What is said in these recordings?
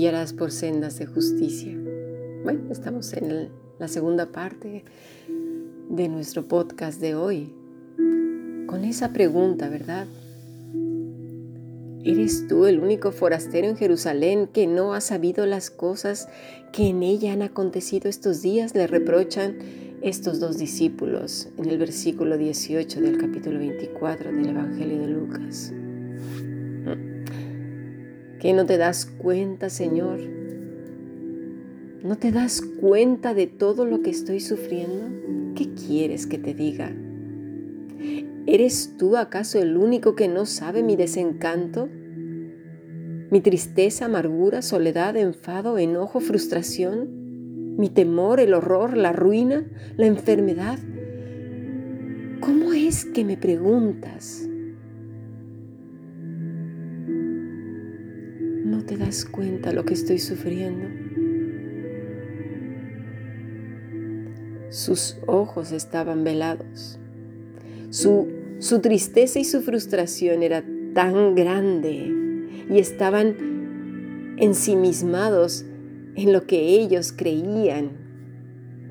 guiarás por sendas de justicia. Bueno, estamos en la segunda parte de nuestro podcast de hoy, con esa pregunta, ¿verdad? ¿Eres tú el único forastero en Jerusalén que no ha sabido las cosas que en ella han acontecido estos días? Le reprochan estos dos discípulos en el versículo 18 del capítulo 24 del Evangelio de Lucas. ¿Que no te das cuenta, Señor? ¿No te das cuenta de todo lo que estoy sufriendo? ¿Qué quieres que te diga? ¿Eres tú acaso el único que no sabe mi desencanto? ¿Mi tristeza, amargura, soledad, enfado, enojo, frustración? ¿Mi temor, el horror, la ruina, la enfermedad? ¿Cómo es que me preguntas? Das cuenta lo que estoy sufriendo. Sus ojos estaban velados. Su, su tristeza y su frustración era tan grande y estaban ensimismados en lo que ellos creían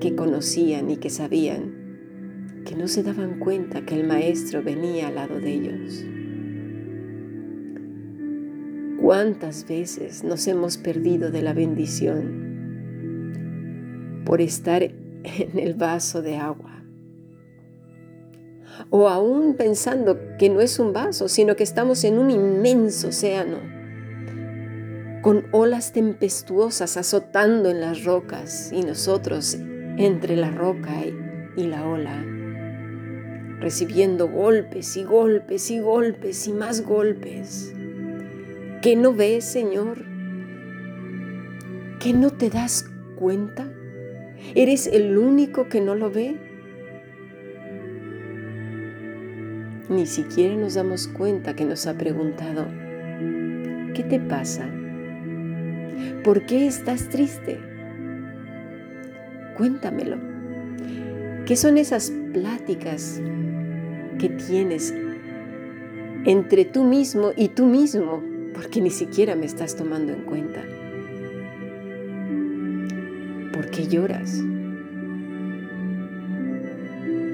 que conocían y que sabían, que no se daban cuenta que el Maestro venía al lado de ellos. ¿Cuántas veces nos hemos perdido de la bendición por estar en el vaso de agua? O aún pensando que no es un vaso, sino que estamos en un inmenso océano, con olas tempestuosas azotando en las rocas y nosotros entre la roca y la ola, recibiendo golpes y golpes y golpes y más golpes. ¿Que no ves, Señor? ¿Que no te das cuenta? ¿Eres el único que no lo ve? Ni siquiera nos damos cuenta que nos ha preguntado, ¿qué te pasa? ¿Por qué estás triste? Cuéntamelo. ¿Qué son esas pláticas que tienes entre tú mismo y tú mismo porque ni siquiera me estás tomando en cuenta. ¿Por qué lloras?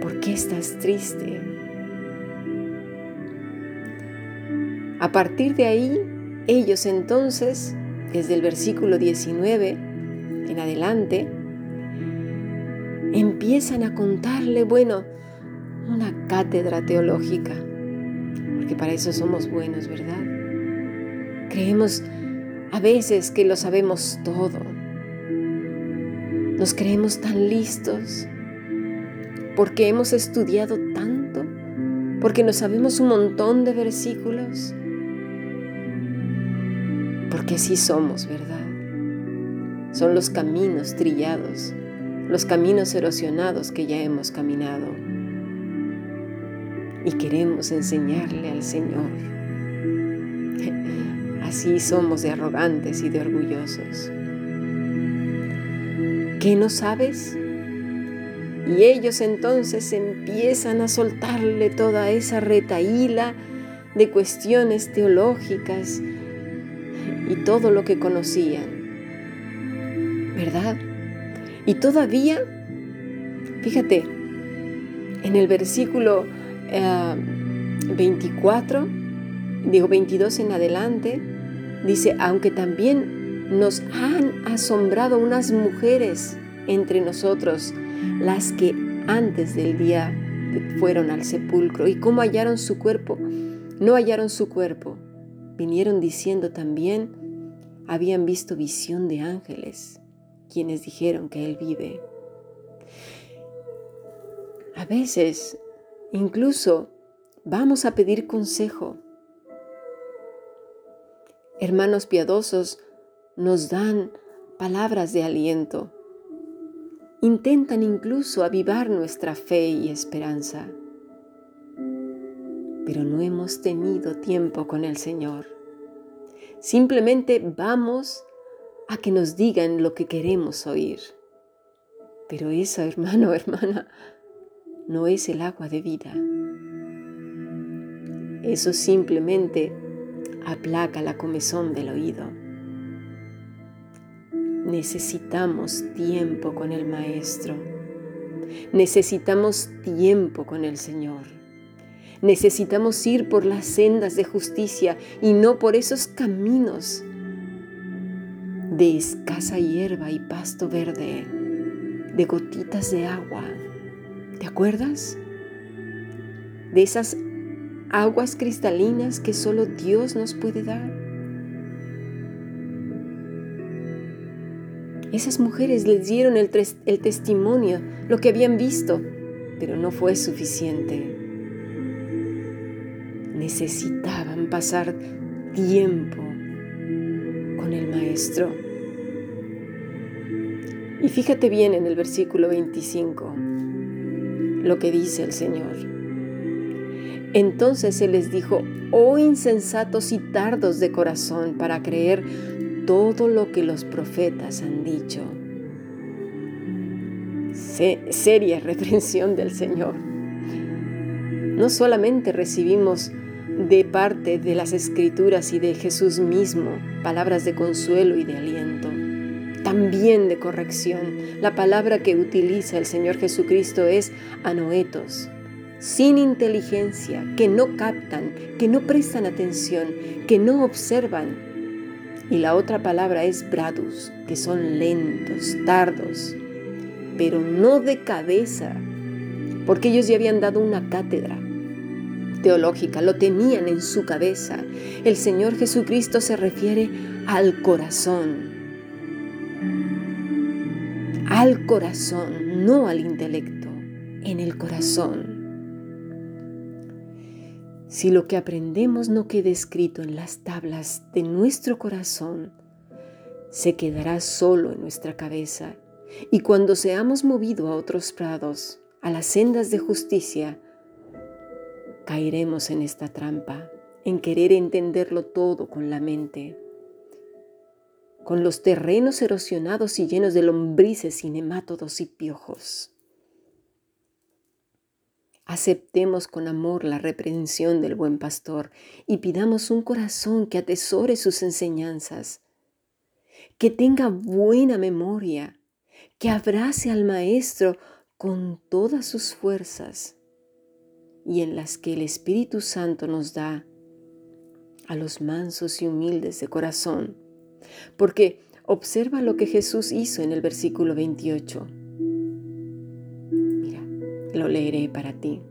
¿Por qué estás triste? A partir de ahí, ellos entonces, desde el versículo 19 en adelante, empiezan a contarle, bueno, una cátedra teológica, porque para eso somos buenos, ¿verdad? Creemos a veces que lo sabemos todo. Nos creemos tan listos porque hemos estudiado tanto, porque nos sabemos un montón de versículos, porque así somos, ¿verdad? Son los caminos trillados, los caminos erosionados que ya hemos caminado. Y queremos enseñarle al Señor Así somos de arrogantes y de orgullosos. ¿Qué no sabes? Y ellos entonces empiezan a soltarle toda esa retaíla de cuestiones teológicas y todo lo que conocían. ¿Verdad? Y todavía, fíjate, en el versículo 24, eh, digo 22 en adelante, Dice, aunque también nos han asombrado unas mujeres entre nosotros, las que antes del día fueron al sepulcro. ¿Y cómo hallaron su cuerpo? No hallaron su cuerpo. Vinieron diciendo también, habían visto visión de ángeles, quienes dijeron que Él vive. A veces, incluso, vamos a pedir consejo hermanos piadosos nos dan palabras de aliento. Intentan incluso avivar nuestra fe y esperanza. Pero no hemos tenido tiempo con el Señor. Simplemente vamos a que nos digan lo que queremos oír. Pero eso, hermano, hermana, no es el agua de vida. Eso simplemente aplaca la comezón del oído. Necesitamos tiempo con el Maestro. Necesitamos tiempo con el Señor. Necesitamos ir por las sendas de justicia y no por esos caminos de escasa hierba y pasto verde, de gotitas de agua. ¿Te acuerdas? De esas aguas cristalinas que solo Dios nos puede dar. Esas mujeres les dieron el, el testimonio, lo que habían visto, pero no fue suficiente. Necesitaban pasar tiempo con el Maestro. Y fíjate bien en el versículo 25 lo que dice el Señor. Entonces se les dijo, oh insensatos y tardos de corazón para creer todo lo que los profetas han dicho. seria reprensión del Señor. No solamente recibimos de parte de las escrituras y de Jesús mismo palabras de consuelo y de aliento, también de corrección. La palabra que utiliza el Señor Jesucristo es anoetos, sin inteligencia, que no captan, que no prestan atención, que no observan, y la otra palabra es bradus, que son lentos, tardos, pero no de cabeza, porque ellos ya habían dado una cátedra teológica, lo tenían en su cabeza. El Señor Jesucristo se refiere al corazón, al corazón, no al intelecto, en el corazón. Si lo que aprendemos no queda escrito en las tablas de nuestro corazón, se quedará solo en nuestra cabeza. Y cuando seamos movidos a otros prados, a las sendas de justicia, caeremos en esta trampa, en querer entenderlo todo con la mente. Con los terrenos erosionados y llenos de lombrices y nemátodos y piojos. Aceptemos con amor la reprensión del buen pastor y pidamos un corazón que atesore sus enseñanzas, que tenga buena memoria, que abrace al Maestro con todas sus fuerzas y en las que el Espíritu Santo nos da a los mansos y humildes de corazón. Porque observa lo que Jesús hizo en el versículo 28 lo leeré para ti.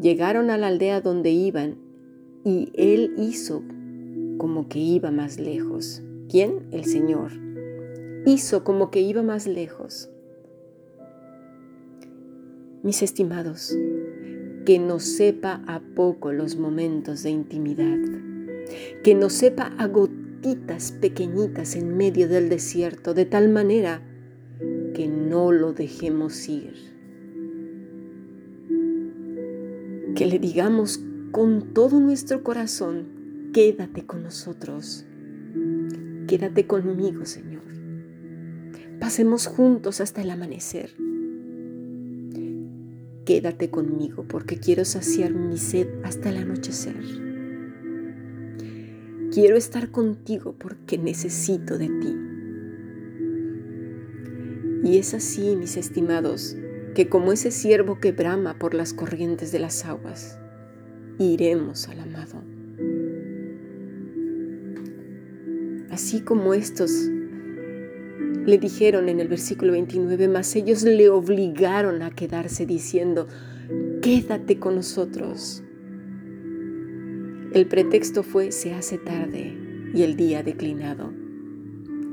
Llegaron a la aldea donde iban y él hizo como que iba más lejos. ¿Quién? El Señor. Hizo como que iba más lejos. Mis estimados, que nos sepa a poco los momentos de intimidad, que nos sepa a gotitas pequeñitas en medio del desierto, de tal manera no lo dejemos ir. que le digamos con todo nuestro corazón, quédate con nosotros, quédate conmigo, Señor. Pasemos juntos hasta el amanecer. Quédate conmigo porque quiero saciar mi sed hasta el anochecer. Quiero estar contigo porque necesito de ti. Y es así, mis estimados, que como ese siervo que brama por las corrientes de las aguas, iremos al amado. Así como estos le dijeron en el versículo 29, mas ellos le obligaron a quedarse diciendo, quédate con nosotros. El pretexto fue, se hace tarde y el día declinado.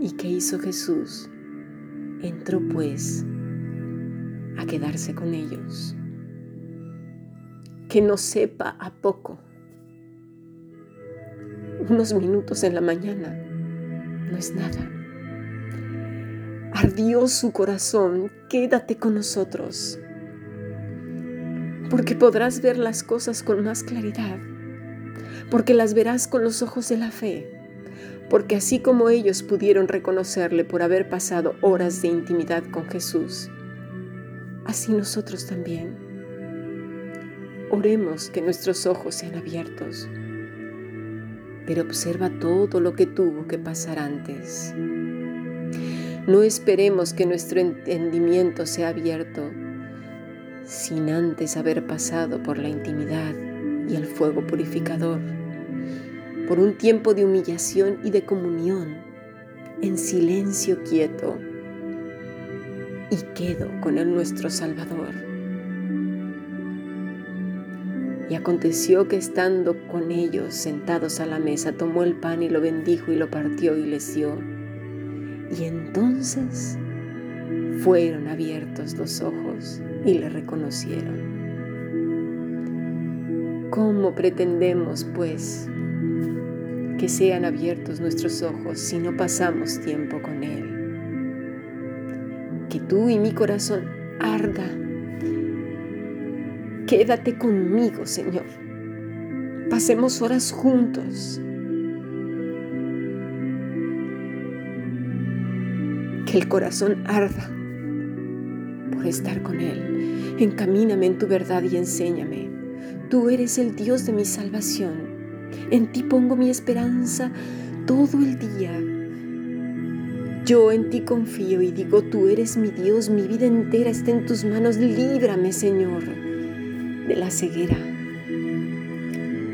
¿Y qué hizo Jesús? Entró pues a quedarse con ellos. Que no sepa a poco. Unos minutos en la mañana no es nada. Ardió su corazón, quédate con nosotros, porque podrás ver las cosas con más claridad, porque las verás con los ojos de la fe, porque así como ellos pudieron reconocerle por haber pasado horas de intimidad con Jesús, así nosotros también. Oremos que nuestros ojos sean abiertos, pero observa todo lo que tuvo que pasar antes No esperemos que nuestro entendimiento sea abierto sin antes haber pasado por la intimidad y el fuego purificador, por un tiempo de humillación y de comunión, en silencio quieto, y quedo con el nuestro Salvador. Y aconteció que estando con ellos sentados a la mesa, tomó el pan y lo bendijo y lo partió y les dio. Y entonces fueron abiertos los ojos y le reconocieron. ¿Cómo pretendemos, pues, que sean abiertos nuestros ojos si no pasamos tiempo con Él? Que tú y mi corazón arda. Quédate conmigo, Señor. Pasemos horas juntos. Que el corazón arda por estar con Él. Encamíname en tu verdad y enséñame. Tú eres el Dios de mi salvación. En ti pongo mi esperanza todo el día. Yo en ti confío y digo, tú eres mi Dios, mi vida entera está en tus manos. Líbrame, Señor, de la ceguera,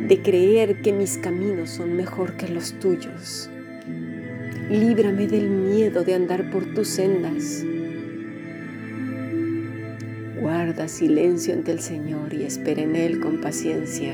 de creer que mis caminos son mejor que los tuyos. Líbrame del miedo de andar por tus sendas Guarda silencio ante el Señor y espera en Él con paciencia.